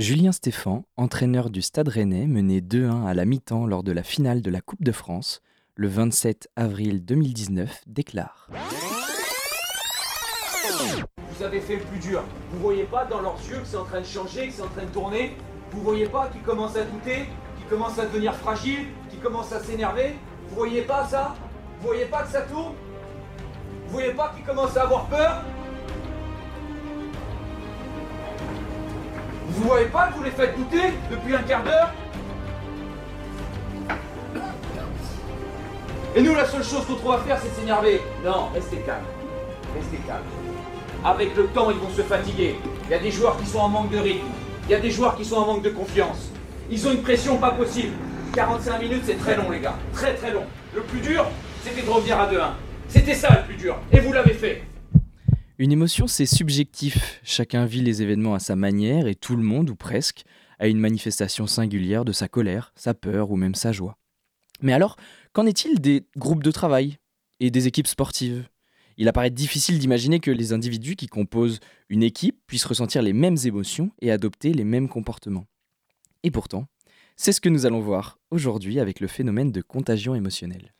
Julien Stéphan, entraîneur du Stade Rennais, mené 2-1 à la mi-temps lors de la finale de la Coupe de France, le 27 avril 2019, déclare. Vous avez fait le plus dur. Vous voyez pas dans leurs yeux que c'est en train de changer, que c'est en train de tourner. Vous voyez pas qu'ils commencent à douter, qu'ils commencent à devenir fragiles, qu'ils commencent à s'énerver. Vous voyez pas ça? Vous voyez pas que ça tourne? Vous voyez pas qu'ils commencent à avoir peur? Vous voyez pas que vous les faites douter depuis un quart d'heure Et nous, la seule chose qu'on trouve à faire, c'est s'énerver. Non, restez calme. Restez calme. Avec le temps, ils vont se fatiguer. Il y a des joueurs qui sont en manque de rythme. Il y a des joueurs qui sont en manque de confiance. Ils ont une pression pas possible. 45 minutes, c'est très long, les gars. Très très long. Le plus dur, c'était de revenir à 2-1. C'était ça le plus dur. Et vous l'avez fait. Une émotion, c'est subjectif. Chacun vit les événements à sa manière et tout le monde, ou presque, a une manifestation singulière de sa colère, sa peur ou même sa joie. Mais alors, qu'en est-il des groupes de travail et des équipes sportives? Il apparaît difficile d'imaginer que les individus qui composent une équipe puissent ressentir les mêmes émotions et adopter les mêmes comportements. Et pourtant, c'est ce que nous allons voir aujourd'hui avec le phénomène de contagion émotionnelle.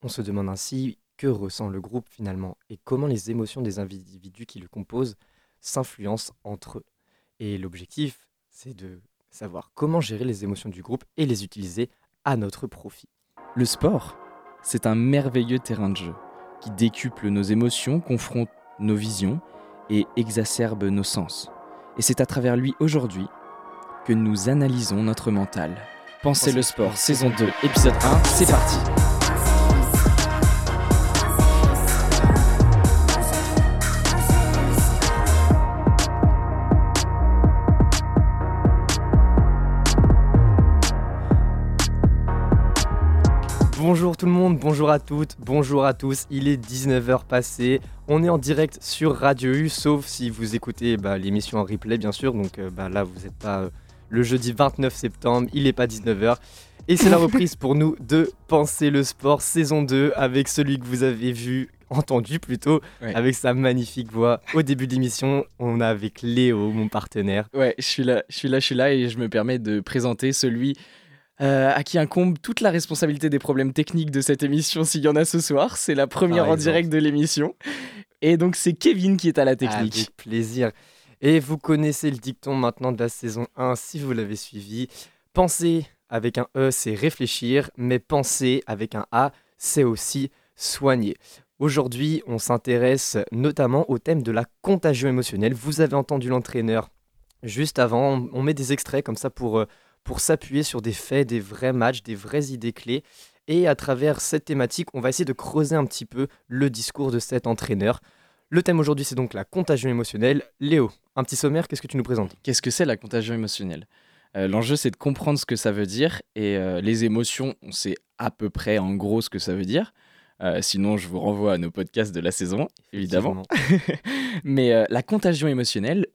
On se demande ainsi que ressent le groupe finalement et comment les émotions des individus qui le composent s'influencent entre eux. Et l'objectif, c'est de savoir comment gérer les émotions du groupe et les utiliser à notre profit. Le sport, c'est un merveilleux terrain de jeu qui décuple nos émotions, confronte nos visions et exacerbe nos sens. Et c'est à travers lui aujourd'hui que nous analysons notre mental. Pensez le sport, saison 2, épisode 1, c'est parti. Bonjour tout le monde, bonjour à toutes, bonjour à tous. Il est 19h passé. On est en direct sur Radio U, sauf si vous écoutez bah, l'émission en replay, bien sûr. Donc euh, bah, là, vous n'êtes pas euh, le jeudi 29 septembre, il n'est pas 19h. Et c'est la reprise pour nous de Penser le sport saison 2 avec celui que vous avez vu, entendu plutôt, Ouais. avec sa magnifique voix. Au début de l'émission, on a avec Léo, mon partenaire. Ouais, je suis là, je suis là, je suis là et je me permets de présenter celui euh, à qui incombe toute la responsabilité des problèmes techniques de cette émission s'il y en a ce soir. C'est la première en direct de l'émission. Et donc c'est Kevin qui est à la technique. Avec plaisir. Et vous connaissez le dicton maintenant de la saison 1 si vous l'avez suivi. Penser avec un E, c'est réfléchir, mais penser avec un A, c'est aussi soigner. Aujourd'hui, on s'intéresse notamment au thème de la contagion émotionnelle. Vous avez entendu l'entraîneur juste avant. On- On met des extraits comme ça pour, euh, pour s'appuyer sur des faits, des vrais matchs, des vraies idées clés. Et à travers cette thématique, on va essayer de creuser un petit peu le discours de cet entraîneur. Le thème aujourd'hui, c'est donc la contagion émotionnelle. Léo, un petit sommaire, qu'est-ce que tu nous présentes? Qu'est-ce que c'est la contagion émotionnelle? Euh, L'enjeu c'est de comprendre ce que ça veut dire et euh, les émotions, on sait à peu près en gros ce que ça veut dire. Euh, sinon, je vous renvoie à nos podcasts de la saison, évidemment. Mais euh, la contagion émotionnelle,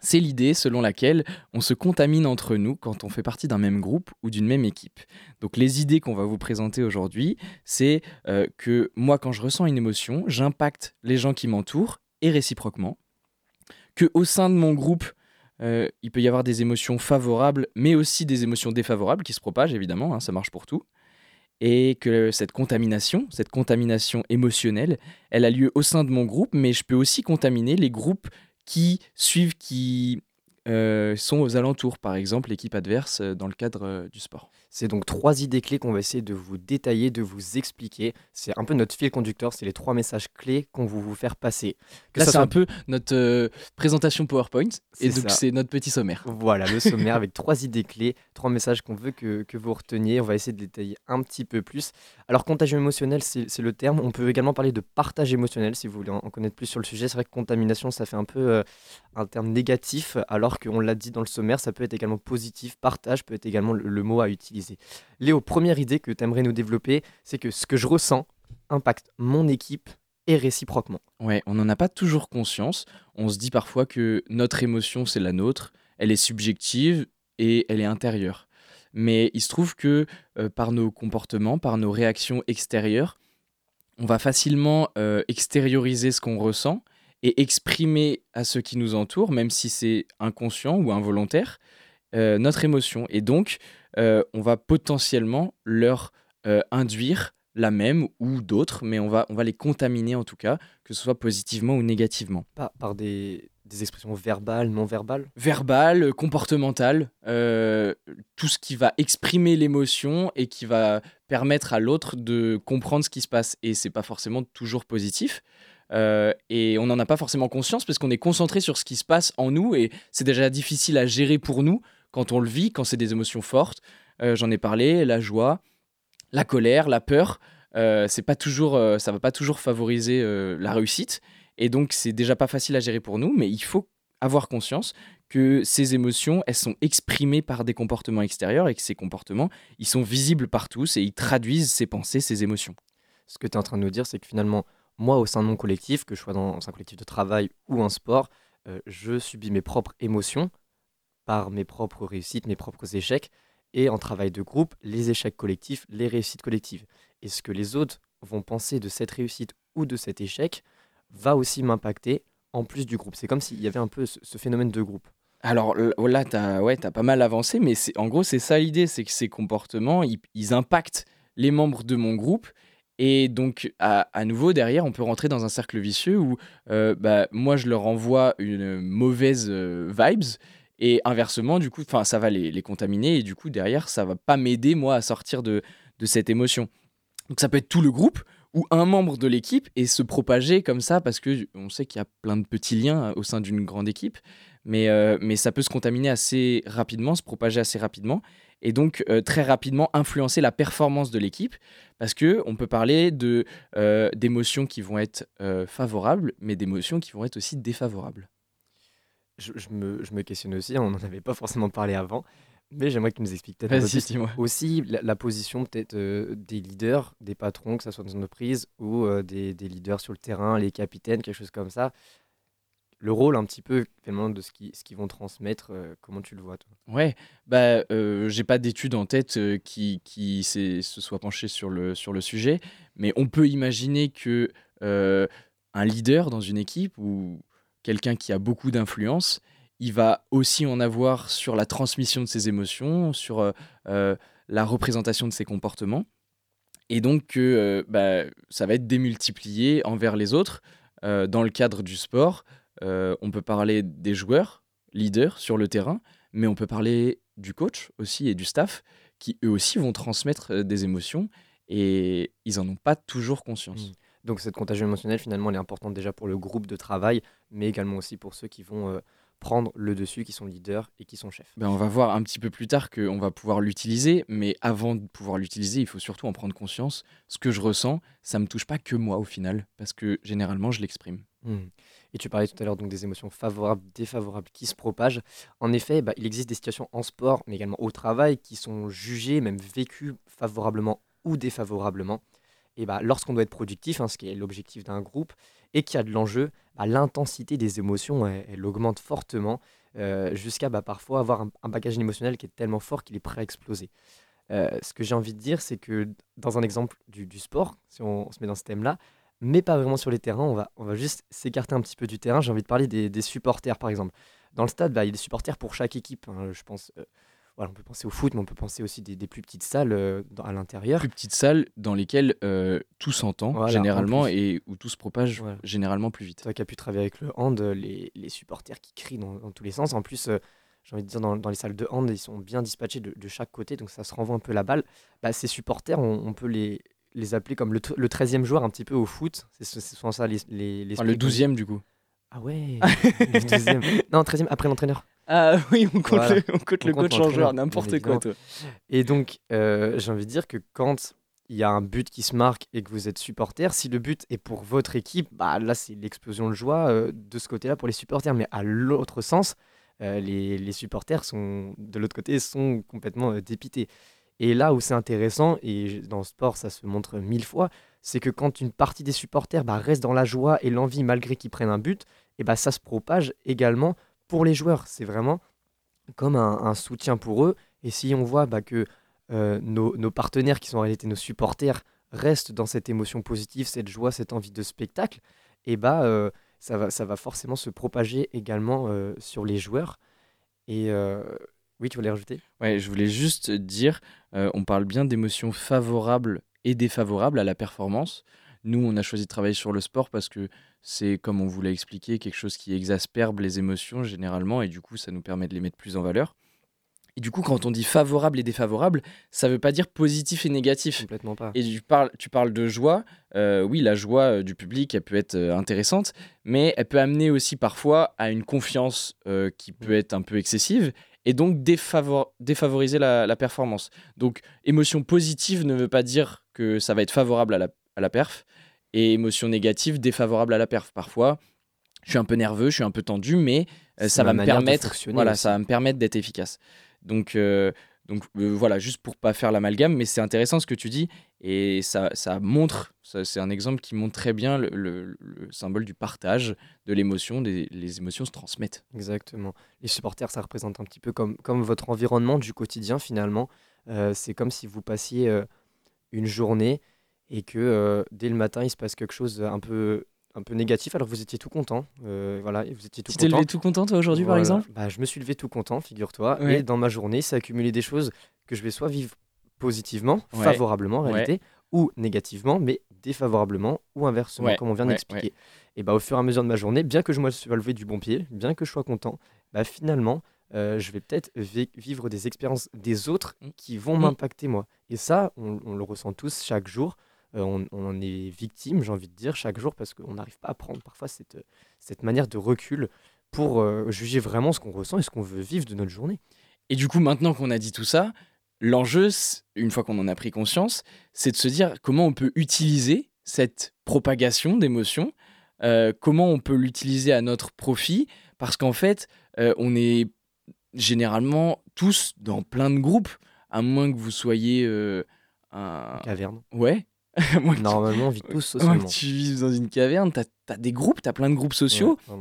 c'est l'idée selon laquelle on se contamine entre nous quand on fait partie d'un même groupe ou d'une même équipe. Donc les idées qu'on va vous présenter aujourd'hui, c'est euh, que moi quand je ressens une émotion, j'impacte les gens qui m'entourent et réciproquement. Que au sein de mon groupe, euh, il peut y avoir des émotions favorables, mais aussi des émotions défavorables qui se propagent évidemment, hein, ça marche pour tout. Et que cette contamination, cette contamination émotionnelle, elle a lieu au sein de mon groupe, mais je peux aussi contaminer les groupes qui suivent, qui euh, sont aux alentours, par exemple l'équipe adverse euh, dans le cadre euh, du sport. C'est donc trois idées clés qu'on va essayer de vous détailler, de vous expliquer. C'est un peu notre fil conducteur, c'est les trois messages clés qu'on veut vous faire passer. Que Là, c'est soit- un peu notre euh, présentation PowerPoint, et donc c'est notre petit sommaire. Voilà, le sommaire avec trois idées clés, trois messages qu'on veut que, que vous reteniez. On va essayer de détailler un petit peu plus. Alors, contagion émotionnelle, c'est c'est le terme. On peut également parler de partage émotionnel si vous voulez en en connaître plus sur le sujet. C'est vrai que contamination, ça fait un peu euh, un terme négatif, alors qu'on l'a dit dans le sommaire, ça peut être également positif. Partage peut être également le, le mot à utiliser. Léo, première idée que tu aimerais nous développer, c'est que ce que je ressens impacte mon équipe et réciproquement. Ouais, on n'en a pas toujours conscience. On se dit parfois que notre émotion, c'est la nôtre. Elle est subjective et elle est intérieure. Mais il se trouve que euh, par nos comportements, par nos réactions extérieures, on va facilement euh, extérioriser ce qu'on ressent et exprimer à ceux qui nous entourent, même si c'est inconscient ou involontaire, euh, notre émotion. Et donc, euh, on va potentiellement leur euh, induire la même ou d'autres, mais on va, on va les contaminer en tout cas, que ce soit positivement ou négativement. Par, par des, des expressions verbales, non verbales? Verbales, comportementales, tout ce qui va exprimer l'émotion et qui va permettre à l'autre de comprendre ce qui se passe. Et c'est pas forcément toujours positif. et on n'en a pas forcément conscience parce qu'on est concentré sur ce qui se passe en nous et c'est déjà difficile à gérer pour nous quand on le vit, quand c'est des émotions fortes. Euh, j'en ai parlé, la joie, la colère, la peur. Euh, c'est pas toujours, euh, ça va pas toujours favoriser la réussite. Et donc, c'est déjà pas facile à gérer pour nous, mais il faut avoir conscience que ces émotions, elles sont exprimées par des comportements extérieurs et que ces comportements, ils sont visibles par tous et ils traduisent ces pensées, ces émotions. Ce que tu es en train de nous dire, c'est que finalement, moi, au sein de mon collectif, que je sois dans un collectif de travail ou un sport, je subis mes propres émotions par mes propres réussites, mes propres échecs, et en travail de groupe, les échecs collectifs, les réussites collectives. Et ce que les autres vont penser de cette réussite ou de cet échec va aussi m'impacter en plus du groupe. C'est comme s'il y avait un peu ce, phénomène de groupe. Alors là, tu as, ouais, as pas mal avancé, mais en gros, c'est ça l'idée, c'est que ces comportements, ils, impactent les membres de mon groupe. Et donc, à, nouveau, derrière, on peut rentrer dans un cercle vicieux où euh, bah, moi, je leur envoie une mauvaise euh, vibes et inversement, du coup, ça va les, contaminer et du coup, derrière, ça va pas m'aider, moi, à sortir de, cette émotion. Donc ça peut être tout le groupe ou un membre de l'équipe et se propager comme ça parce que on sait qu'il y a plein de petits liens au sein d'une grande équipe, mais, euh, mais ça peut se contaminer assez rapidement, se propager assez rapidement et donc euh, très rapidement influencer la performance de l'équipe parce que on peut parler de euh, d'émotions qui vont être favorables, mais d'émotions qui vont être aussi défavorables je, me, questionne aussi, on n'en avait pas forcément parlé avant, mais j'aimerais que tu nous expliques peut-être aussi la, position peut-être euh, des leaders, des patrons, que ce soit dans une entreprise ou euh, des, leaders sur le terrain, les capitaines, quelque chose comme ça. Le rôle un petit peu finalement de ce qu'ils ce vont transmettre, euh, comment tu le vois toi? Ouais, bah j'ai pas d'études en tête qui, qui se soit penché sur le, sur le sujet, mais on peut imaginer que un leader dans une équipe ou quelqu'un qui a beaucoup d'influence, il va aussi en avoir sur la transmission de ses émotions, sur euh, euh, la représentation de ses comportements. Et donc, euh, bah, ça va être démultiplié envers les autres. dans le cadre du sport, on peut parler des joueurs, leaders sur le terrain, mais on peut parler du coach aussi et du staff, qui eux aussi vont transmettre des émotions et ils n'en ont pas toujours conscience. Mmh. Donc cette contagion émotionnelle, finalement, elle est importante déjà pour le groupe de travail, mais également aussi pour ceux qui vont euh, prendre le dessus, qui sont leaders et qui sont chefs. Ben, on va voir un petit peu plus tard qu'on va pouvoir l'utiliser, mais avant de pouvoir l'utiliser, il faut surtout en prendre conscience. Ce que je ressens, ça ne me touche pas que moi au final, parce que généralement, je l'exprime. Mmh. Et tu parlais tout à l'heure donc des émotions favorables, défavorables qui se propagent. En effet, bah, il existe des situations en sport, mais également au travail, qui sont jugées, même vécues favorablement ou défavorablement et bah, lorsqu'on doit être productif, hein, ce qui est l'objectif d'un groupe, et qu'il y a de l'enjeu, bah, l'intensité des émotions, elle, augmente fortement, euh, jusqu'à bah, parfois avoir un, bagage émotionnel qui est tellement fort qu'il est prêt à exploser. Euh, ce que j'ai envie de dire, c'est que dans un exemple du, sport, si on, se met dans ce thème-là, mais pas vraiment sur les terrains, on va, on va juste s'écarter un petit peu du terrain. J'ai envie de parler des, supporters, par exemple. Dans le stade, il y a des supporters pour chaque équipe. Hein, je pense, euh, on peut penser au foot, mais on peut penser aussi des, des plus petites salles euh, à l'intérieur. Plus petites salles dans lesquelles euh, tout s'entend généralement et où tout se propage généralement plus vite. Toi qui as pu travailler avec le hand, les, les supporters qui crient dans, tous les sens. En plus, euh, j'ai envie de dire, dans, dans, les salles de hand, ils sont bien dispatchés de, de, chaque côté, donc ça se renvoie un peu la balle. Bah, ces supporters, on, peut les, les appeler comme le, le 13e joueur un petit peu au foot. C'est souvent ça les, les, les Le 12e du coup. Ah ouais, le 12e. non, 13e après l'entraîneur. Ah oui, on compte le, on compte le coach en joueur, n'importe quoi. Toi. Et donc, euh, j'ai envie de dire que quand il y a un but qui se marque et que vous êtes supporter, si le but est pour votre équipe, bah là c'est l'explosion de joie euh, de ce côté-là pour les supporters. Mais à l'autre sens, euh, les, les, supporters sont de l'autre côté sont complètement dépités. Et là où c'est intéressant, et dans le sport ça se montre mille fois, c'est que quand une partie des supporters bah, reste dans la joie et l'envie malgré qu'ils prennent un but, et bah, ça se propage également pour les joueurs. C'est vraiment comme un, soutien pour eux. Et si on voit bah, que euh, nos, partenaires, qui sont en réalité nos supporters, restent dans cette émotion positive, cette joie, cette envie de spectacle, et bah, euh, ça va, forcément se propager également euh, sur les joueurs. Et oui, tu voulais rajouter? Ouais, je voulais juste dire, on parle bien d'émotions favorables et défavorables à la performance. Nous, on a choisi de travailler sur le sport parce que c'est, comme on vous l'a expliqué, quelque chose qui exasperbe les émotions généralement et du coup, ça nous permet de les mettre plus en valeur. Et du coup, quand on dit favorable et défavorable, ça veut pas dire positif et négatif. Complètement pas. Et tu parles, tu parles de joie. Euh, oui, la joie euh, du public, elle peut être euh, intéressante, mais elle peut amener aussi parfois à une confiance euh, qui peut être un peu excessive et donc défavor- défavoriser la, la performance. Donc, émotion positive ne veut pas dire que ça va être favorable à la, à la perf, et émotion négative défavorable à la perf. Parfois, je suis un peu nerveux, je suis un peu tendu, mais euh, ça va me permettre, voilà, aussi. ça va me permettre d'être efficace. Donc, euh, donc euh, voilà, juste pour pas faire l'amalgame, mais c'est intéressant ce que tu dis et ça, ça montre, c'est un exemple qui montre très bien le, le- le symbole du partage de l'émotion, des, les émotions se transmettent. Exactement. Les supporters, ça représente un petit peu comme, comme votre environnement du quotidien finalement. C'est comme si vous passiez une journée et que euh, dès le matin, il se passe quelque chose un peu, un peu négatif alors que vous étiez tout content. Euh, voilà, vous étiez tout Tu t'es levé tout content toi aujourd'hui par exemple? Bah, Je me suis levé tout content, figure-toi. Ouais. Et dans ma journée, ça accumulé des choses que je vais soit vivre positivement, Ouais. favorablement en Ouais. réalité, ou négativement, mais défavorablement, ou inversement, comme on vient d'expliquer. Et bah, au fur et à mesure de ma journée, bien que je me sois levé du bon pied, bien que je sois content, bah, finalement, euh, je vais peut-être vi- vivre des expériences des autres Mm. qui vont Mm. m'impacter moi. Et ça, on, on le ressent tous chaque jour. Euh, on, on en est victime, j'ai envie de dire, chaque jour, parce qu'on n'arrive pas à prendre parfois cette, cette manière de recul pour euh, juger vraiment ce qu'on ressent et ce qu'on veut vivre de notre journée. Et du coup, maintenant qu'on a dit tout ça, l'enjeu, une fois qu'on en a pris conscience, c'est de se dire comment on peut utiliser cette propagation d'émotions, euh, comment on peut l'utiliser à notre profit, parce qu'en fait, on est généralement tous dans plein de groupes, à moins que vous soyez un... Caverne. Ouais. Normalement, on vit tous socialement. tu vives dans une caverne, t'as as des groupes, t'as plein de groupes sociaux. Ouais.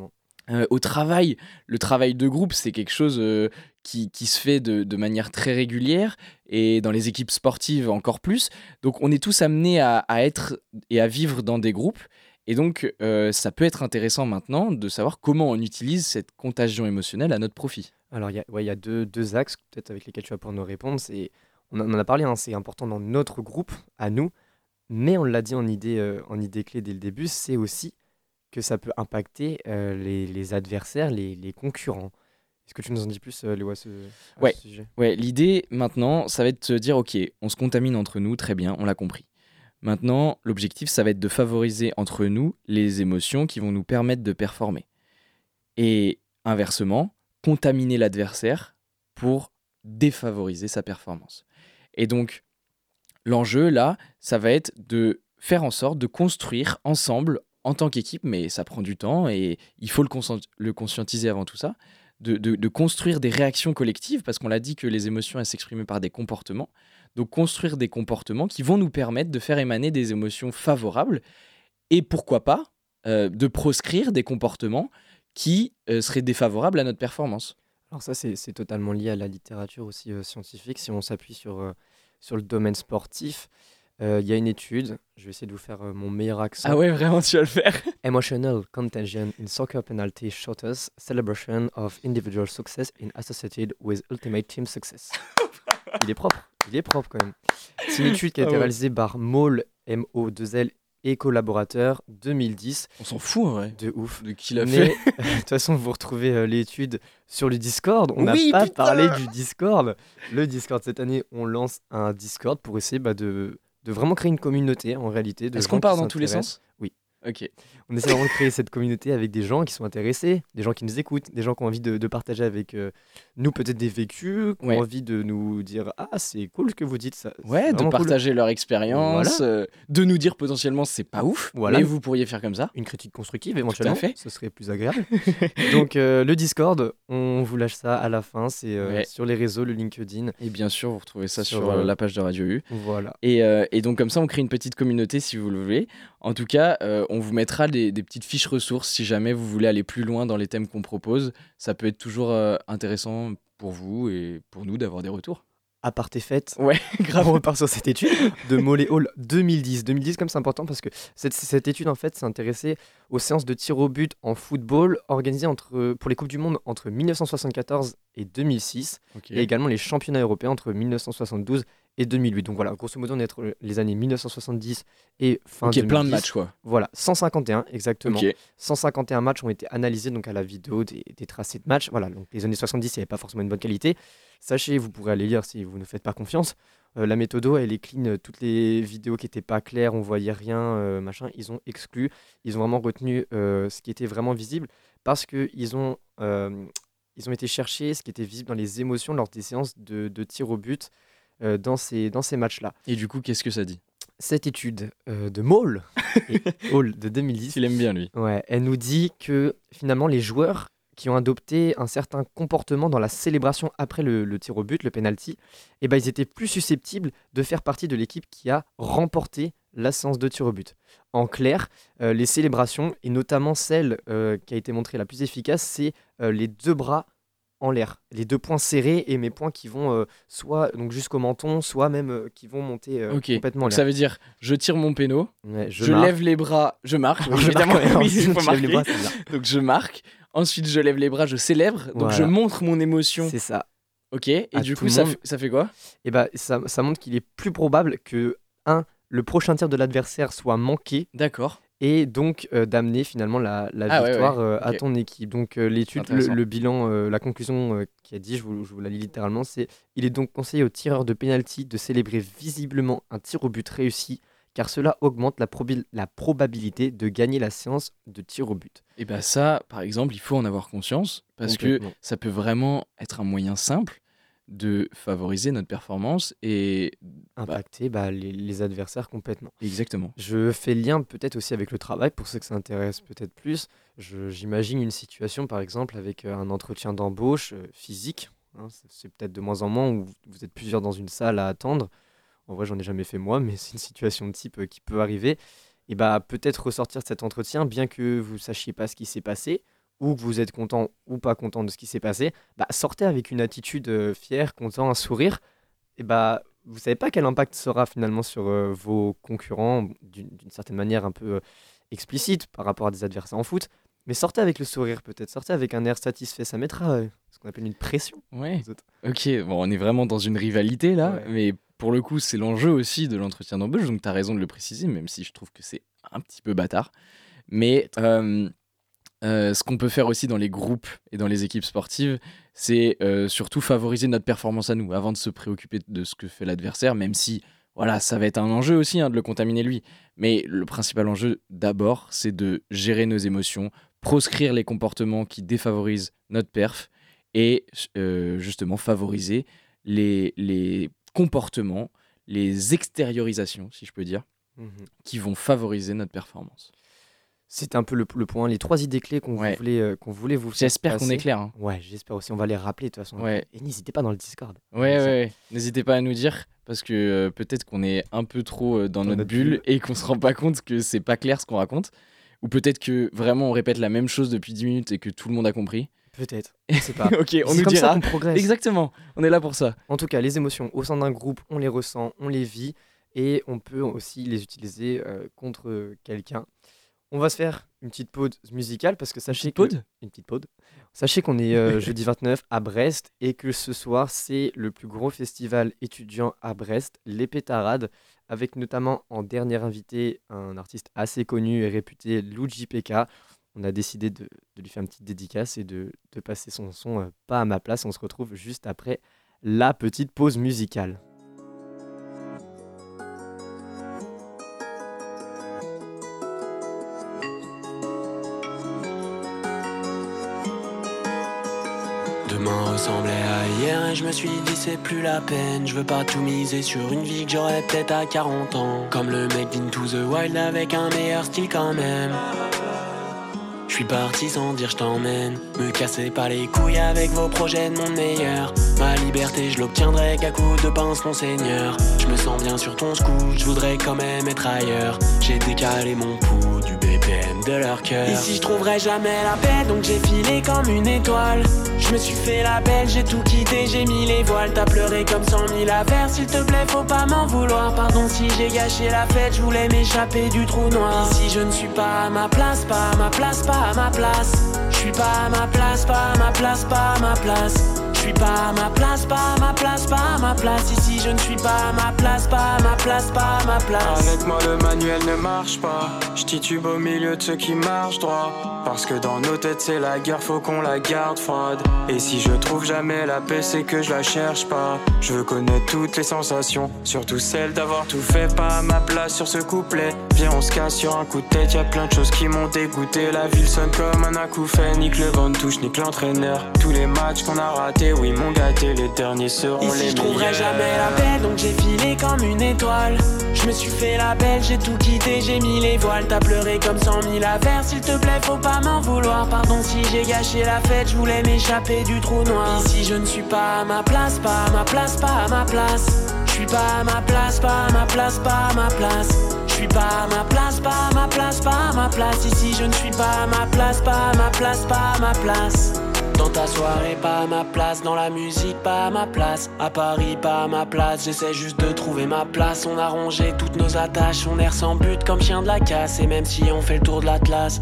Euh, au travail, le travail de groupe, c'est quelque chose euh, qui, qui se fait de, de manière très régulière et dans les équipes sportives encore plus. Donc on est tous amenés à, à être et à vivre dans des groupes. Et donc euh, ça peut être intéressant maintenant de savoir comment on utilise cette contagion émotionnelle à notre profit. Alors, il y a, ouais, il y a deux, deux axes peut-être avec lesquels tu vas pouvoir nous répondre. C'est, on en on en a parlé, hein, c'est important dans notre groupe, à nous, mais on l'a dit en idée, euh, en idée clé dès le début, c'est aussi que ça peut impacter euh, les, les adversaires, les, les concurrents. Est-ce que tu nous en dis plus, euh, Léo, à ce, à Ouais. ce sujet? Ouais, l'idée maintenant, ça va être de se dire, ok, on se contamine entre nous, très bien, on l'a compris. Maintenant, l'objectif, ça va être de favoriser entre nous les émotions qui vont nous permettre de performer. Et inversement, contaminer l'adversaire pour défavoriser sa performance. Et donc, l'enjeu, là, ça va être de faire en sorte de construire ensemble, en tant qu'équipe, mais ça prend du temps et il faut le, le conscientiser avant tout ça, de, construire des réactions collectives, parce qu'on l'a dit que les émotions, elles s'expriment par des comportements. Donc construire des comportements qui vont nous permettre de faire émaner des émotions favorables et pourquoi pas euh, de proscrire des comportements qui euh, seraient défavorables à notre performance. Alors ça, c'est totalement lié à la littérature aussi euh, scientifique. Si on s'appuie sur, sur le domaine sportif, euh, il y a une étude, je vais essayer de vous faire euh, mon meilleur accent. Ah ouais, vraiment, tu vas le faire Emotional Contagion in Soccer Penalty Shooters, Celebration of Individual Success in Associated with Ultimate Team Success. il est propre, il est propre quand même. C'est une étude qui a Ah été réalisée par Maul, M-O-2-L et collaborateurs 2010. On s'en fout. De ouf. De qui l'a fait de toute façon, vous retrouvez euh, l'étude sur le Discord. On n'a Oui, pas putain parlé du Discord. Le Discord, cette année, on lance un Discord pour essayer bah, de, de vraiment créer une communauté en réalité. Est-ce qu'on part dans tous les sens? Oui. Ok. On essaie vraiment de créer cette communauté avec des gens qui sont intéressés, des gens qui nous écoutent, des gens qui ont envie de, de partager avec euh, nous peut-être des vécus, qui Ouais. ont envie de nous dire Ah, c'est cool ce que vous dites. Ça, Ouais, de cool. partager leur expérience, euh, de nous dire potentiellement c'est pas ouf, Voilà. mais vous pourriez faire comme ça. Une critique constructive éventuellement, fait. ce serait plus agréable. Donc, euh, le Discord, on vous lâche ça à la fin. C'est Ouais. sur les réseaux, le LinkedIn. Et bien sûr, vous retrouvez ça sur, Sur, la page de Radio U. Voilà. Et, et donc comme ça, on crée une petite communauté si vous le voulez. En tout cas, on vous mettra des, des petites fiches ressources si jamais vous voulez aller plus loin dans les thèmes qu'on propose. Ça peut être toujours euh, intéressant pour vous et pour nous d'avoir des retours. à part tes fêtes, Ouais, grave. on repart sur cette étude de Mollet Hall 2010. 2010, comme c'est important parce que cette, cette étude en fait s'intéressait aux séances de tir au but en football organisées entre, pour les Coupes du Monde entre 1974 et 2006 Ok. et également les championnats européens entre 1972 et 2008. Donc voilà, grosso modo, on est entre les années 1970 et fin Ok, 2010. plein de matchs, quoi. Voilà, 151 exactement. Ok. 151 matchs ont été analysés donc à la vidéo des, des tracés de matchs. Voilà, donc les années 70, il n'y avait pas forcément une bonne qualité. Sachez, vous pourrez aller lire si vous ne faites pas confiance. euh, la méthodo, elle est clean. euh, Toutes les vidéos qui n'étaient pas claires, on voyait rien, euh, machin, ils ont exclu. Ils ont vraiment retenu euh, ce qui était vraiment visible parce qu'ils ont, ils ont été chercher ce qui était visible dans les émotions lors des séances de, de tir au but dans ces, dans ces matchs-là. Et du coup, qu'est-ce que ça dit Cette étude euh, de Maul, et Hall de 2010, Il aime bien, lui. Ouais, elle nous dit que finalement les joueurs qui ont adopté un certain comportement dans la célébration après le, le tir au but, le penalty, eh ben, ils étaient plus susceptibles de faire partie de l'équipe qui a remporté la séance de tir au but. En clair, euh, les célébrations, et notamment celle euh, qui a été montrée la plus efficace, c'est euh, les deux bras en l'air, les deux poings serrés et mes poings qui vont euh, soit donc jusqu'au menton, soit même euh, qui vont monter euh, Ok. complètement en Donc ça veut dire, je tire mon péno, Ouais, je, lève les bras, je marque. Je évidemment, marque, oui, sinon bras. Donc je marque. Ensuite, je lève les bras, je célèbre. Donc je montre mon émotion. C'est ça. Ok. Et À du coup, ça, fait- ça fait quoi? Et ben ça, ça montre qu'il est plus probable que, un, le prochain tir de l'adversaire soit manqué D'accord. Et donc euh, d'amener finalement la, la Ah victoire ouais. euh, à ton équipe. Donc euh, l'étude, le, bilan, la conclusion qui a dit, je vous, je vous la lis littéralement, c'est il est donc conseillé aux tireurs de penalty de célébrer visiblement un tir au but réussi car cela augmente la, probi- la probabilité de gagner la séance de tir au but. Et bah ça, par exemple, il faut en avoir conscience parce que ça peut vraiment être un moyen simple de favoriser notre performance et Impacter bah, les, les adversaires complètement. exactement. Je fais le lien peut-être aussi avec le travail, pour ceux que ça intéresse peut-être plus. J'imagine une situation, par exemple, avec euh, un entretien d'embauche euh, physique. hein, c'est- peut-être de moins en moins où vous êtes plusieurs dans une salle à attendre. En vrai, j'en ai jamais fait moi, mais c'est une situation de type euh, qui peut arriver. Et bah peut-être ressortir de cet entretien, bien que vous sachiez pas ce qui s'est passé, ou que vous êtes content ou pas content de ce qui s'est passé, bah, sortez avec une attitude euh, fière, content, un sourire. Et bah vous savez pas quel impact sera finalement sur euh, vos concurrents d'une certaine manière un peu euh, explicite par rapport à des adversaires en foot. Mais sortez avec le sourire peut-être, sortez avec un air satisfait, ça mettra euh, ce qu'on appelle une pression. Ouais. Ok, bon, on est vraiment dans une rivalité là, Ouais. mais pour le coup, c'est l'enjeu aussi de l'entretien d'embauche, donc tu as raison de le préciser, même si je trouve que c'est un petit peu bâtard. Mais ce qu'on peut faire aussi dans les groupes et dans les équipes sportives, c'est euh, surtout favoriser notre performance à nous, avant de se préoccuper de ce que fait l'adversaire, même si voilà, ça va être un enjeu aussi hein, de le contaminer lui. Mais le principal enjeu, d'abord, c'est de gérer nos émotions, proscrire les comportements qui défavorisent notre perf et euh, justement favoriser les, les comportements, les extériorisations, si je peux dire, qui vont favoriser notre performance. C'était un peu le, le point, les trois idées clés qu'on Ouais. voulait, euh, qu'on voulait vous faire J'espère qu'on est clair. hein. Ouais, j'espère aussi. On va les rappeler de toute façon. Ouais. Et n'hésitez pas dans le Discord. Ouais, ouais, Ça- ouais. N'hésitez pas à nous dire, parce que euh, peut-être qu'on est un peu trop euh, dans, Dans notre, notre bulle, bulle. et qu'on se rend pas compte que c'est pas clair ce qu'on raconte. Ou peut-être que vraiment on répète la même chose depuis 10 minutes et que tout le monde a compris. Peut-être. Sais pas. ok, on C'est nous comme ça dira. progresse. Exactement, on est là pour ça. En tout cas, les émotions au sein d'un groupe, on les ressent, on les vit et on peut aussi les utiliser euh, contre quelqu'un. On va se faire une petite pause musicale parce que sachez petite que pause une petite pause. Sachez qu'on est euh, jeudi 29 à Brest et que ce soir c'est le plus gros festival étudiant à Brest, les Pétarades, avec notamment en dernier invité un artiste assez connu et réputé, Luigi PK. On a décidé de, de lui faire une petite dédicace et de, de passer son son euh, pas à ma place. On se retrouve juste après la petite pause musicale. Demain ressemblait à hier et je me suis dit c'est plus la peine. Je veux pas tout miser sur une vie que j'aurais peut-être à 40 ans. Comme le mec d'Into the Wild avec un meilleur style quand même. Je suis parti sans dire je t'emmène. Me casser pas les couilles avec vos projets de mon meilleur. Ma liberté je l'obtiendrai qu'à coup de pince, mon seigneur. Je me sens bien sur ton scout, je voudrais quand même être ailleurs. J'ai décalé mon pouls du BPM de. Ici, je trouverai jamais la paix, donc j'ai filé comme une étoile. Je me suis fait la belle, j'ai tout quitté, j'ai mis les voiles. T'as pleuré comme cent mille affaires, s'il te plaît, faut pas m'en vouloir. Pardon si j'ai gâché la fête, je voulais m'échapper du trou noir. Ici, je ne suis pas à ma place, pas à ma place, pas à ma place. Je suis pas à ma place, pas à ma place, pas à ma place. Je suis pas ma place, pas ma place, pas ma place. Ici, je ne suis pas ma place, pas ma place, pas ma place. Avec moi, le manuel ne marche pas. Je titube au milieu de ceux qui marchent droit. Parce que dans nos têtes, c'est la guerre, faut qu'on la garde froide. Et si je trouve jamais la paix, c'est que je la cherche pas. Je veux connaître toutes les sensations, surtout celle d'avoir tout fait, pas à ma place sur ce couplet. Viens, on se casse sur un coup de tête, y a plein de choses qui m'ont dégoûté. La ville sonne comme un acouphène, nique le vent de touche, nique l'entraîneur. Tous les matchs qu'on a ratés, oui, m'ont gâté, les derniers seront Ici, les je trouverai jamais la paix, donc j'ai filé comme une étoile. Je me suis fait la belle, j'ai tout quitté, j'ai mis les voiles. T'as pleuré comme cent mille affaires, s'il te plaît, faut pas m'en vouloir. Pardon si j'ai gâché la fête, je voulais m'échapper du trou noir. Ici, je ne suis pas à ma place, pas à ma place, pas à ma place. Je suis pas à ma place, pas à ma place, pas à ma place. Je suis pas à ma place, pas à ma place, pas à ma place. Ici, je ne suis pas à ma place, pas à ma place, pas à ma place. Dans ta soirée, pas à ma place. Dans la musique, pas à ma place. À Paris, pas à ma place. J'essaie juste de trouver ma place. On a rongé toutes nos attaches. On erre sans but comme chien de la casse. Et même si on fait le tour de l'Atlas,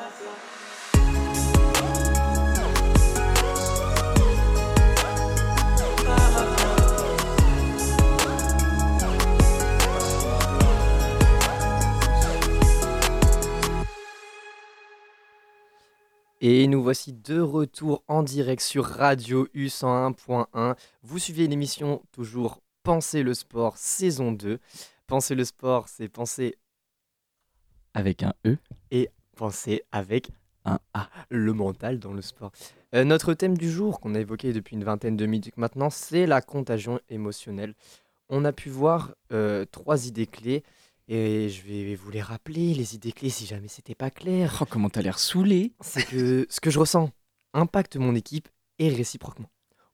Et nous voici de retour en direct sur Radio U101.1. Vous suivez l'émission toujours Penser le sport saison 2. Penser le sport, c'est penser Avec un E, penser avec un A. le mental dans le sport. Euh, notre thème du jour, qu'on a évoqué depuis une vingtaine de minutes maintenant, c'est la contagion émotionnelle. On a pu voir euh, trois idées clés et je vais vous les rappeler, les idées clés, si jamais c'était pas clair. Oh, comment t'as l'air saoulé C'est que ce que je ressens impacte mon équipe et réciproquement.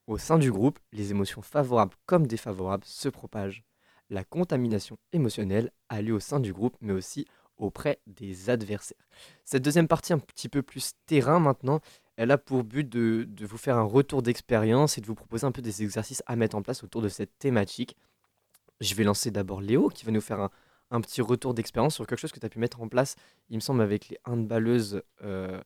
Au sein du groupe, les émotions favorables comme défavorables se propagent. La contamination émotionnelle a lieu au sein du groupe, mais aussi auprès des adversaires. Cette deuxième partie, un petit peu plus terrain maintenant, elle a pour but de, de vous faire un retour d'expérience et de vous proposer un peu des exercices à mettre en place autour de cette thématique. Je vais lancer d'abord Léo qui va nous faire un, un petit retour d'expérience sur quelque chose que tu as pu mettre en place, il me semble, avec les handballeuses euh,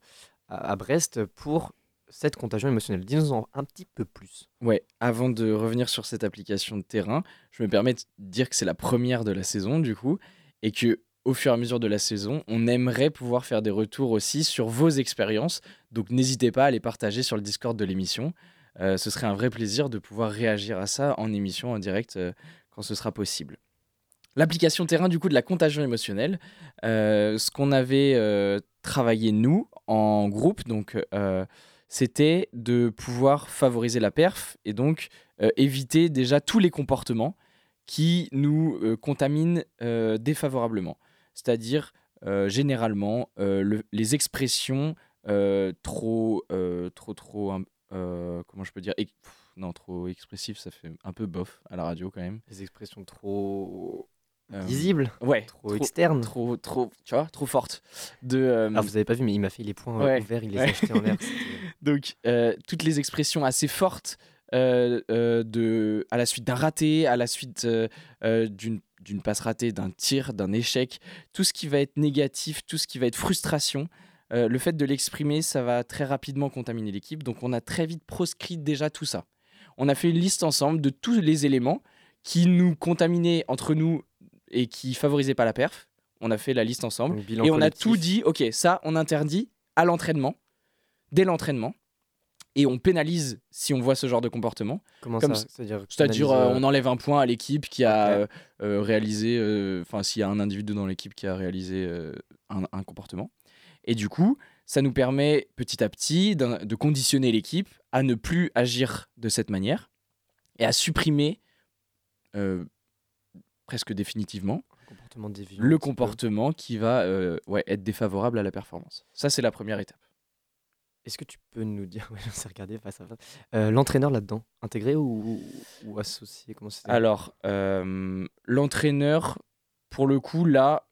à, Brest pour cette contagion émotionnelle. Dis-nous en un petit peu plus. Ouais, avant de revenir sur cette application de terrain, je me permets de dire que c'est la première de la saison du coup, et que au fur et à mesure de la saison, on aimerait pouvoir faire des retours aussi sur vos expériences. Donc n'hésitez pas à les partager sur le Discord de l'émission. Euh, ce serait un vrai plaisir de pouvoir réagir à ça en émission, en direct, euh, quand ce sera possible. L'application terrain du coup de la contagion émotionnelle, euh, ce qu'on avait euh, travaillé nous en groupe, donc euh, c'était de pouvoir favoriser la perf et donc éviter déjà tous les comportements qui nous contaminent défavorablement. C'est-à-dire généralement le- les expressions trop, trop, trop, comment je peux dire, non trop expressif, ça fait un peu bof à la radio quand même. Les expressions trop Euh, visibles, ouais, trop, externes. trop, trop, tu vois, trop forte. De, euh, Ah, vous avez pas vu, mais il m'a fait les points euh, Ouais, ouverts, il les a jetés en l'air. Donc, euh, toutes les expressions assez fortes euh, de, à la suite d'un raté, à la suite d'une d'une passe ratée, d'un tir, d'un échec, tout ce qui va être négatif, tout ce qui va être frustration, euh, le fait de l'exprimer, ça va très rapidement contaminer l'équipe. Donc, on a très vite proscrit déjà tout ça. On a fait une liste ensemble de tous les éléments qui nous contaminaient entre nous et qui favorisaient pas la perf. On a fait la liste ensemble. Et on a tout dit, ok, ça, on interdit à l'entraînement, dès l'entraînement. et on pénalise si on voit ce genre de comportement. Comment Comme ça C'est-à-dire, euh, euh, on enlève un point à l'équipe qui a euh, euh, réalisé, euh, enfin, s'il y a un individu dans l'équipe qui a réalisé un, un comportement. Et du coup, ça nous permet petit à petit de conditionner l'équipe à ne plus agir de cette manière et à supprimer presque définitivement comportement déviant. le comportement qui va euh, ouais, être défavorable à la performance. Ça, c'est la première étape. Est-ce que tu peux nous dire, ouais, on s'est regardé face à face, Euh, l'entraîneur là-dedans, intégré ou, ou associé Comment Alors, euh, l'entraîneur, pour le coup, là,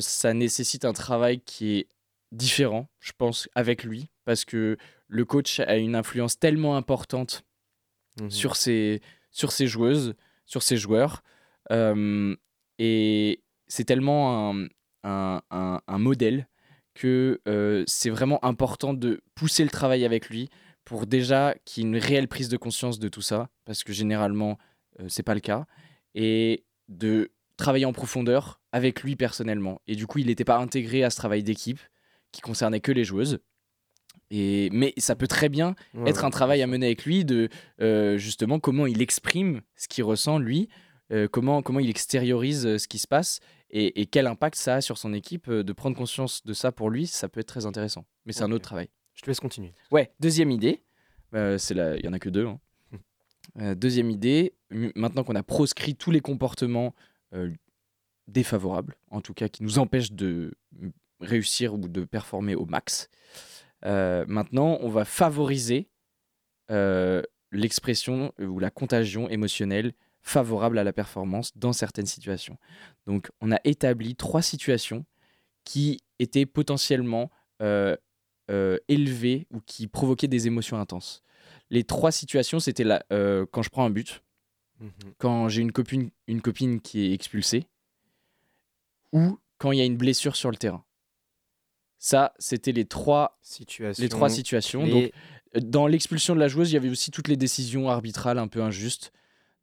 ça nécessite un travail qui est différent, je pense, avec lui, parce que le coach a une influence tellement importante Mhm. sur, ses, sur ses joueuses, sur ses joueurs, et c'est tellement un, un- un- un modèle que euh, c'est vraiment important de pousser le travail avec lui pour déjà qu'il y ait une réelle prise de conscience de tout ça, parce que généralement, euh, c'est pas le cas, et de travailler en profondeur avec lui personnellement. Et du coup, il n'était pas intégré à ce travail d'équipe qui concernait que les joueuses. Et, mais ça peut très bien Ouais, être ouais, un travail à mener avec lui de euh, justement comment il exprime ce qu'il ressent lui, euh, comment, comment il extériorise euh, ce qui se passe et, et quel impact ça a sur son équipe. euh, de prendre conscience de ça pour lui, ça peut être très intéressant. Mais c'est un autre travail. Je te laisse continuer. Ouais, deuxième idée, euh, c'est la- il y en a que deux. hein. Euh, deuxième idée, maintenant qu'on a proscrit tous les comportements défavorables, en tout cas qui nous empêchent de réussir ou de performer au max, maintenant on va favoriser l'expression ou la contagion émotionnelle favorable à la performance dans certaines situations. Donc on a établi trois situations qui étaient potentiellement euh, euh, élevées ou qui provoquaient des émotions intenses. Les trois situations, c'était là, euh, quand je prends un but, Mhm. quand j'ai une copine, une copine qui est expulsée, ou quand il y a une blessure sur le terrain. Ça, c'était les trois, Situation. les trois situations. Donc, dans l'expulsion de la joueuse, il y avait aussi toutes les décisions arbitrales un peu injustes.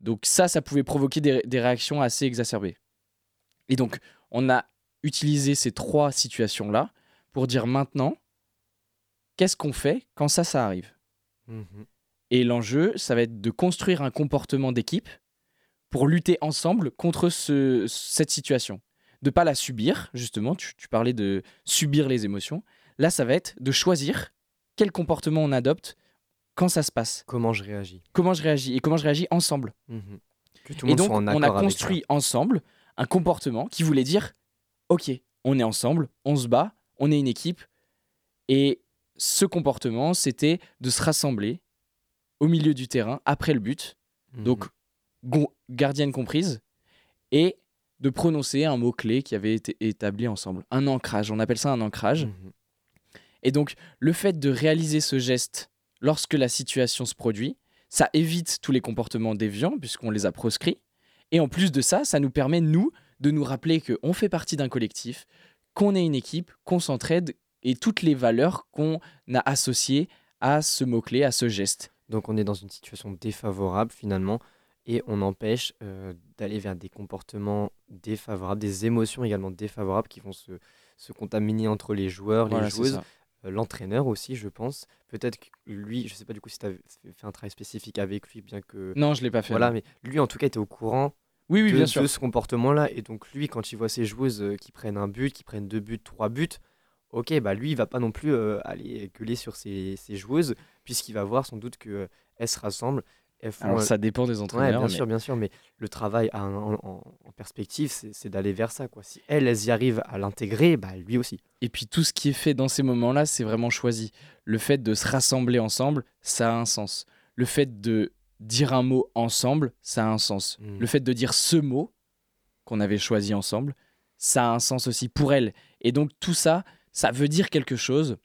Donc ça, ça pouvait provoquer des, des réactions assez exacerbées. Et donc, on a utilisé ces trois situations-là pour dire maintenant, qu'est-ce qu'on fait quand ça, ça arrive? Mhm. Et l'enjeu, ça va être de construire un comportement d'équipe pour lutter ensemble contre ce- cette situation. De pas la subir, justement, tu, tu parlais de subir les émotions. Là, ça va être de choisir quel comportement on adopte quand ça se passe. Comment je réagis Comment je réagis et comment je réagis ensemble. Mhm. Que tout le Et monde donc, soit en on a construit ensemble un comportement qui voulait dire Ok, on est ensemble, on se bat, on est une équipe. Et ce comportement, c'était de se rassembler au milieu du terrain après le but, ça. donc gardienne comprise, et de prononcer un mot-clé qui avait été établi ensemble. Un ancrage, on appelle ça un ancrage. Mhm. Et donc, le fait de réaliser ce geste lorsque la situation se produit, ça évite tous les comportements déviants puisqu'on les a proscrits. Et en plus de ça, ça nous permet, nous, de nous rappeler qu'on fait partie d'un collectif, qu'on est une équipe, qu'on s'entraide et toutes les valeurs qu'on a associées à ce mot-clé, à ce geste. Donc on est dans une situation défavorable finalement et on empêche euh, d'aller vers des comportements défavorables, des émotions également défavorables qui vont se, se contaminer entre les joueurs, Voilà, les joueuses, l'entraîneur aussi je pense. Peut-être que lui, je sais pas du coup si tu as fait un travail spécifique avec lui, bien que... Non, je l'ai pas fait. Voilà, mais lui en tout cas était au courant Oui, oui, de, bien sûr. de ce comportement-là. Et donc lui, quand il voit ses joueuses euh, qui prennent un but, qui prennent deux buts, trois buts, ok, bah lui, il va pas non plus euh, aller gueuler sur ses, ses joueuses, puisqu'il va voir sans doute qu'elles se rassemblent. Alors, ça dépend des Ouais, entraîneurs. bien mais- sûr, bien sûr, mais le travail à un- en, perspective, c'est d'aller vers ça. Quoi. Si elles, elles y arrivent à l'intégrer, bah, lui aussi. Et puis tout ce qui est fait dans ces moments-là, c'est vraiment choisi. Le fait de se rassembler ensemble, ça a un sens. Le fait de dire un mot ensemble, ça a un sens. Mm. Le fait de dire ce mot qu'on avait choisi ensemble, ça a un sens aussi pour elle. Et donc tout ça, ça veut dire quelque chose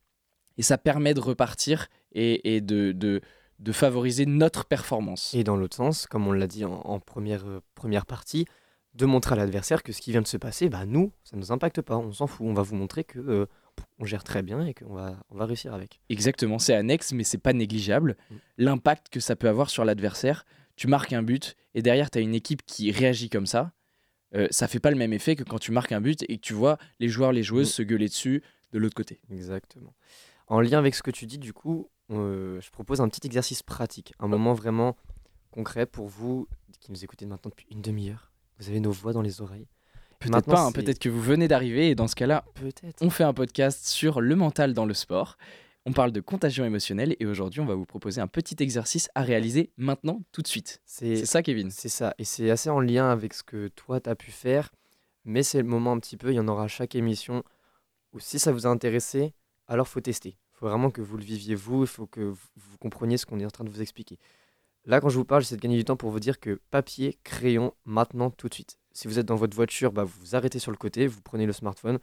et ça permet de repartir et, et de, de, de favoriser notre performance. Et dans l'autre sens, comme on l'a dit en, en première, euh, première partie, de montrer à l'adversaire que ce qui vient de se passer, bah, nous, ça ne nous impacte pas, on s'en fout. On va vous montrer que euh, on gère très bien et qu'on va, on va réussir avec. Exactement, c'est annexe, mais c'est pas négligeable. Mm. L'impact que ça peut avoir sur l'adversaire, tu marques un but et derrière tu as une équipe qui réagit comme ça. euh, ça fait pas le même effet que quand tu marques un but et que tu vois les joueurs, les joueuses Mm. se gueuler dessus de l'autre côté. Exactement. En lien avec ce que tu dis, du coup, euh, je propose un petit exercice pratique, un moment vraiment concret pour vous qui nous écoutez maintenant depuis une demi-heure. Vous avez nos voix dans les oreilles. Peut-être pas, hein, peut-être que vous venez d'arriver et dans ce cas-là, Peut-être. on fait un podcast sur le mental dans le sport. On parle de contagion émotionnelle et aujourd'hui, on va vous proposer un petit exercice à réaliser maintenant, tout de suite. C'est ça, Kevin? C'est ça, et c'est assez en lien avec ce que toi tu as pu faire, mais c'est le moment un petit peu, il y en aura à chaque émission, où si ça vous a intéressé, alors faut tester. Faut vraiment que vous le viviez vous, il faut que vous, compreniez ce qu'on est en train de vous expliquer. Là, quand je vous parle, j'essaie de gagner du temps pour vous dire que papier, crayon, maintenant, tout de suite. Si vous êtes dans votre voiture, bah, vous vous arrêtez sur le côté, vous prenez le smartphone,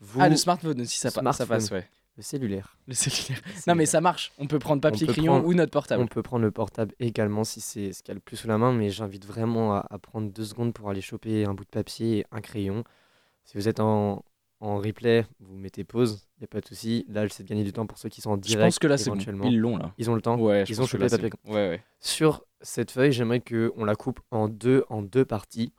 vous, Ah, le smartphone aussi, ça, pa- ça Smartphone. passe, ouais. le cellulaire. Le cellulaire. Le Non, mais ça marche. On peut prendre papier, peut crayon prendre- ou notre portable. On peut prendre le portable également si c'est ce qu'il y a le plus sous la main, mais j'invite vraiment à, à prendre deux secondes pour aller choper un bout de papier et un crayon. Si vous êtes en, en replay, vous mettez pause, il n'y a pas de souci. Là, j'essaie de gagner du temps pour ceux qui sont en Je direct. pense que là, c'est bon. Ils l'ont, là. Ils ont le temps. Ouais, je Ils ont chopé papier. bon. Ouais, ouais. Sur cette feuille, j'aimerais qu'on la coupe en deux, en deux parties.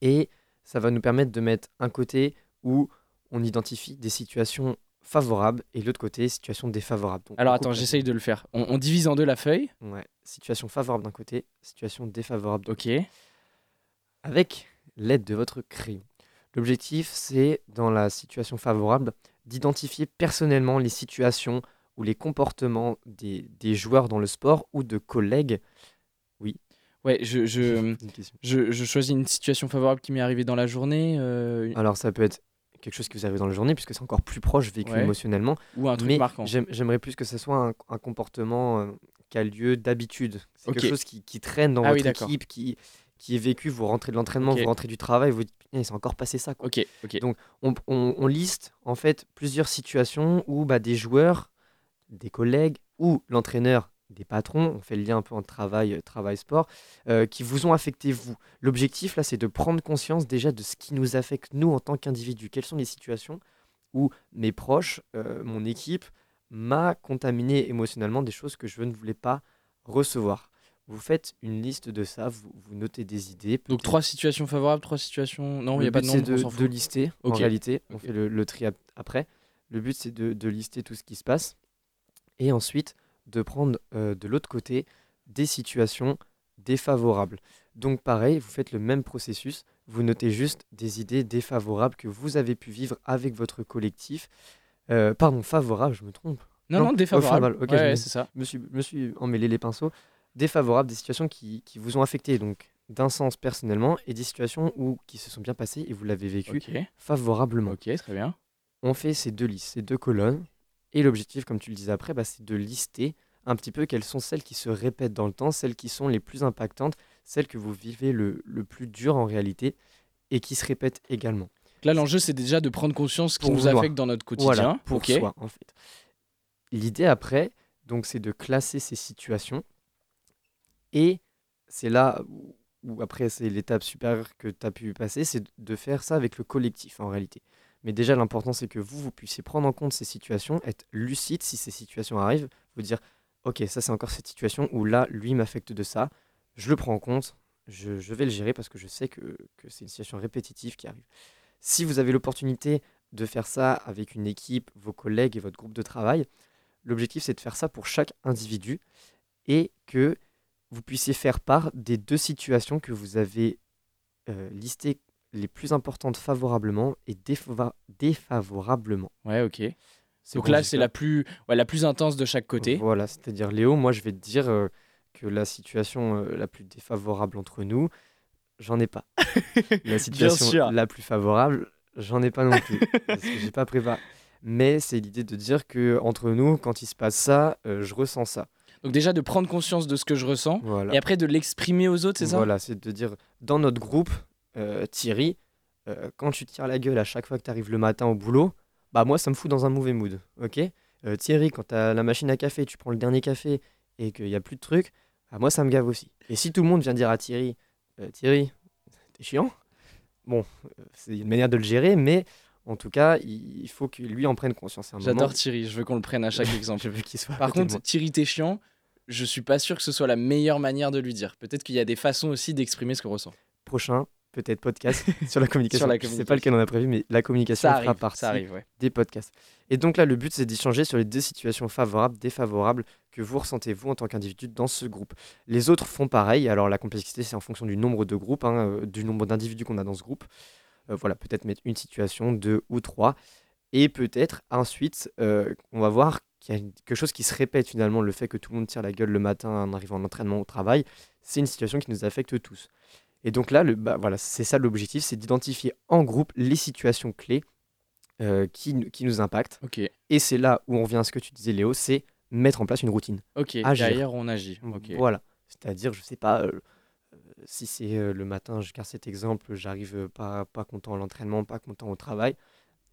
Et ça va nous permettre de mettre un côté où on identifie des situations favorables et l'autre côté, situations défavorables. Donc, Alors attends, j'essaye de le faire. On, on divise en deux la feuille. Ouais, situation favorable d'un côté, situation défavorable de Ok. avec l'aide de votre crayon. L'objectif, c'est, dans la situation favorable, d'identifier personnellement les situations ou les comportements des, des joueurs dans le sport ou de collègues. Ouais, je, je, je, je choisis une situation favorable qui m'est arrivée dans la journée euh, Alors, ça peut être quelque chose qui vous arrive dans la journée, puisque c'est encore plus proche vécu Ouais. émotionnellement. ou un truc mais marquant. j'aime- j'aimerais plus que ce soit un, un comportement euh, qui a lieu d'habitude. C'est quelque chose qui, qui traîne dans Ah oui, votre équipe, qui, qui est vécu. Vous rentrez de l'entraînement, vous rentrez du travail, vous dites, il s'est encore passé ça. quoi. Donc, on, on- on liste en fait plusieurs situations où bah, des joueurs, des collègues ou l'entraîneur, des patrons, on fait le lien un peu entre travail, euh, travail sport, euh, qui vous ont affecté vous. L'objectif là, c'est de prendre conscience déjà de ce qui nous affecte nous en tant qu'individus. Quelles sont les situations où mes proches, euh, mon équipe, m'a contaminé émotionnellement des choses que je ne voulais pas recevoir. Vous faites une liste de ça, vous, vous notez des idées. Donc trois situations favorables, trois situations. Non, il n'y a pas de nombre, on de, s'en de lister, en réalité. On fait le, le tri ap- après. Le but, c'est de, de lister tout ce qui se passe. Et ensuite, de prendre euh, de l'autre côté des situations défavorables. Donc, pareil, vous faites le même processus. Vous notez juste des idées défavorables que vous avez pu vivre avec votre collectif. Euh, pardon, favorable, je me trompe. Non, Non, non, oh, défavorable. favorable, ok, Ouais, me- c'est ça. Je me suis, me suis emmêlé les pinceaux. Défavorables, des situations qui, qui vous ont affecté, donc d'un sens personnellement, et des situations où, qui se sont bien passées et vous l'avez vécu favorablement. ok, très bien. On fait ces deux listes, ces deux colonnes, et l'objectif, comme tu le disais après, bah, c'est de lister un petit peu quelles sont celles qui se répètent dans le temps, celles qui sont les plus impactantes, celles que vous vivez le, le plus dur en réalité, et qui se répètent également. Là, l'enjeu, c'est déjà de prendre conscience qui Pour nous affecte dans notre quotidien. Voilà, pour ok. soi, en fait. L'idée après, donc, c'est de classer ces situations, et c'est là où, après, c'est l'étape supérieure que tu as pu passer, c'est de faire ça avec le collectif, en réalité. Mais déjà, l'important, c'est que vous, vous puissiez prendre en compte ces situations, être lucide si ces situations arrivent, vous dire, ok, ça c'est encore cette situation où là, lui m'affecte de ça, je le prends en compte, je, je vais le gérer parce que je sais que, que c'est une situation répétitive qui arrive. Si vous avez l'opportunité de faire ça avec une équipe, vos collègues et votre groupe de travail, l'objectif c'est de faire ça pour chaque individu et que vous puissiez faire part des deux situations que vous avez euh, listées les plus importantes favorablement et défava- défavorablement. Ouais, ok. Donc bon, là, c'est la plus, ouais, la plus intense de chaque côté. Voilà, c'est-à-dire Léo, moi je vais te dire euh, que la situation euh, la plus défavorable entre nous, j'en ai pas. La situation la plus favorable, j'en ai pas non plus. parce que j'ai pas préparé. Mais c'est l'idée de dire que entre nous, quand il se passe ça, euh, je ressens ça. Donc déjà, de prendre conscience de ce que je ressens Voilà. et après de l'exprimer aux autres, c'est ça? Voilà, c'est de dire dans notre groupe, euh, Thierry, euh, quand tu tires la gueule à chaque fois que tu arrives le matin au boulot, bah moi ça me fout dans un mauvais mood, ok? Euh, Thierry, quand tu as la machine à café, tu prends le dernier café et qu'il n'y a plus de trucs, bah moi ça me gave aussi. Et si tout le monde vient dire à Thierry, Thierry, t'es chiant, bon, c'est une manière de le gérer, mais en tout cas, il faut que lui en prenne conscience. J'adore Thierry, je veux qu'on le prenne à chaque exemple. Je veux qu'il soit. Par contre. Thierry, t'es chiant. Je suis pas sûr que ce soit la meilleure manière de lui dire. Peut-être qu'il y a des façons aussi d'exprimer ce qu'on ressent. prochain peut-être podcast sur la communication. Sur la Je sais pas lequel on a prévu, mais la communication Ça fera arrive, partie ça arrive, ouais. des podcasts. Et donc là, le but, c'est d'échanger sur les deux situations favorables, défavorables que vous ressentez, vous, en tant qu'individu, dans ce groupe. Les autres font pareil. Alors, la complexité, c'est en fonction du nombre de groupes, hein, euh, du nombre d'individus qu'on a dans ce groupe. Euh, voilà, peut-être mettre une situation, deux ou trois. Et peut-être, ensuite, euh, on va voir qu'il y a quelque chose qui se répète finalement. Le fait que tout le monde tire la gueule le matin en arrivant en entraînement au travail, c'est une situation qui nous affecte tous. Et donc là, le, bah, voilà, c'est ça l'objectif, c'est d'identifier en groupe les situations clés euh, qui, nous- qui nous impactent. Et c'est là où on revient à ce que tu disais, Léo, c'est mettre en place une routine. ok. Agir. Derrière, on agit. Ok. Voilà. C'est-à-dire, je sais pas, euh, si c'est euh, le matin, je cet exemple, j'arrive euh, pas, pas content à l'entraînement, pas content au travail.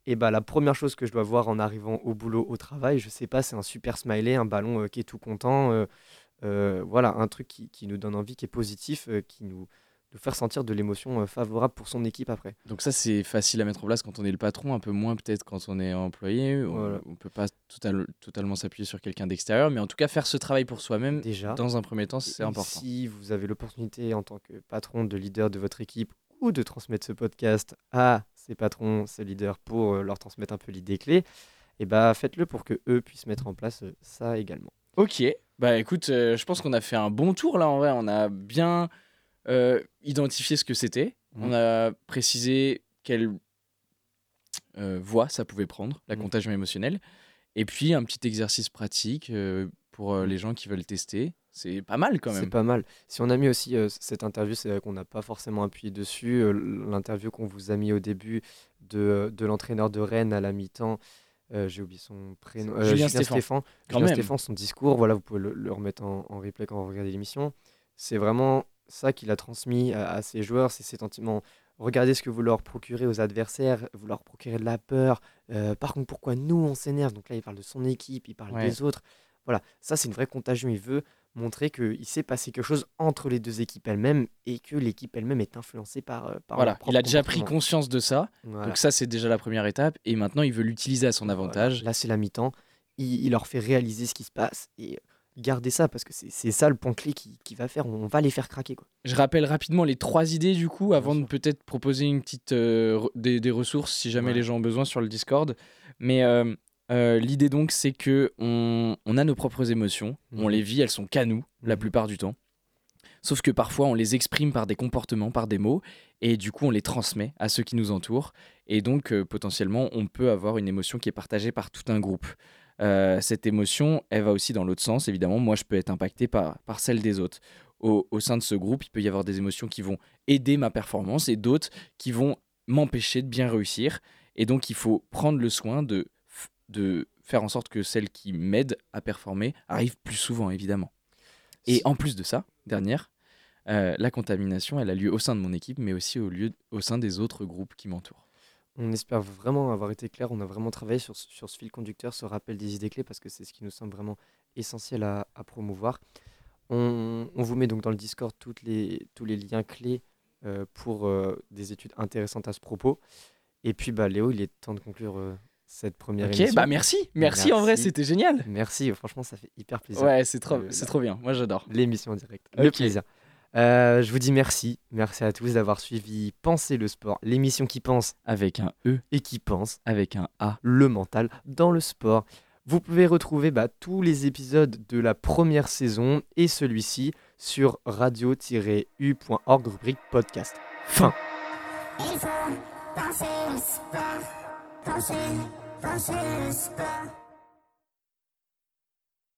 Et bah la première chose que je dois voir en arrivant au boulot, au travail, je sais pas, c'est un super smiley, un ballon euh, qui est tout content. voilà, un truc qui, qui nous donne envie, qui est positif, qui nous, nous fait ressentir de l'émotion euh, favorable pour son équipe après. Donc ça, c'est facile à mettre en place quand on est le patron, un peu moins peut-être quand on est employé. On- Voilà. On peut pas total- totalement s'appuyer sur quelqu'un d'extérieur, mais en tout cas, faire ce travail pour soi-même, Déjà. dans un premier temps, c'est important. Si vous avez l'opportunité en tant que patron, de leader de votre équipe ou de transmettre ce podcast à ces patrons, ces leaders pour euh, leur transmettre un peu l'idée clé, et bah faites-le pour que eux puissent mettre en place euh, ça également. Ok, bah écoute, euh, je pense qu'on a fait un bon tour là en vrai. On a bien euh, identifié ce que c'était. Mhm. On a précisé quelle euh, voie ça pouvait prendre, la Mhm. contagion émotionnelle. Et puis un petit exercice pratique euh, pour euh, Mhm. les gens qui veulent tester. C'est pas mal quand C'est même. pas mal. Si on a mis aussi euh, cette interview, c'est vrai qu'on n'a pas forcément appuyé dessus. euh, L'interview qu'on vous a mis au début de, de l'entraîneur de Rennes à la mi-temps, euh, j'ai oublié son prénom. C'est Julien Stéphan. Stéphan. Quand Julien même. Stéphan, son discours, voilà, vous pouvez le, le remettre en, en replay quand vous regardez l'émission. C'est vraiment ça qu'il a transmis à, à ses joueurs, c'est ces sentiments. Regardez ce que vous leur procurez aux adversaires, vous leur procurez de la peur. Euh, par contre, pourquoi nous, on s'énerve? Donc là, il parle de son équipe, il parle Ouais. des autres. Voilà, ça, c'est une vraie contagion. Il veut montrer qu'il s'est passé quelque chose entre les deux équipes elles-mêmes et que l'équipe elle-même est influencée par, euh, par Voilà, il a déjà pris conscience de ça. Voilà. Donc ça, c'est déjà la première étape. Et maintenant, il veut l'utiliser à son Voilà. avantage. Là, c'est la mi-temps. Il, il leur fait réaliser ce qui se passe et garder ça parce que c'est ça le point clé qui, qui va faire. On va les faire craquer. Quoi. Je rappelle rapidement les trois idées du coup, Bien avant de peut-être proposer une petite euh, des, des ressources si jamais Ouais. les gens ont besoin sur le Discord. Mais euh, euh, l'idée donc, c'est que on, on a nos propres émotions, on Mhm. les vit, elles sont qu'à nous la Mhm. plupart du temps. Sauf que parfois on les exprime par des comportements, par des mots, et du coup on les transmet à ceux qui nous entourent. Et donc potentiellement on peut avoir une émotion qui est partagée par tout un groupe. Euh, cette émotion, elle va aussi dans l'autre sens, évidemment. Moi je peux être impacté par, par celle des autres. Au, au sein de ce groupe, il peut y avoir des émotions qui vont aider ma performance et d'autres qui vont m'empêcher de bien réussir. Et donc il faut prendre le soin de, de faire en sorte que celle qui m'aide à performer arrive plus souvent, évidemment. Et en plus de ça, dernière, euh, la contamination, elle a lieu au sein de mon équipe, mais aussi au, lieu, au sein des autres groupes qui m'entourent. On espère vraiment avoir été clair. On a vraiment travaillé sur, ce- sur ce fil conducteur, ce rappel des idées clés, parce que c'est ce qui nous semble vraiment essentiel à, à promouvoir. On, on vous met donc dans le Discord toutes les, tous les liens clés euh, pour euh, des études intéressantes à ce propos. Et puis, bah, Léo, il est temps de conclure euh, cette première Ok, émission. bah merci, merci, en vrai, c'était génial. Merci, franchement, ça fait hyper plaisir. Ouais, c'est trop, c'est là. trop bien, moi j'adore. L'émission en direct. Le Ok. plaisir. Euh, je vous dis merci. Merci à tous d'avoir suivi Penser le sport, l'émission qui pense Avec un E, et qui pense avec un A. le mental dans le sport. Vous pouvez retrouver bah, tous les épisodes de la première saison et celui-ci sur radio-u.org rubrique podcast. Fin. Il faut penser le sport, penser, penser le sport.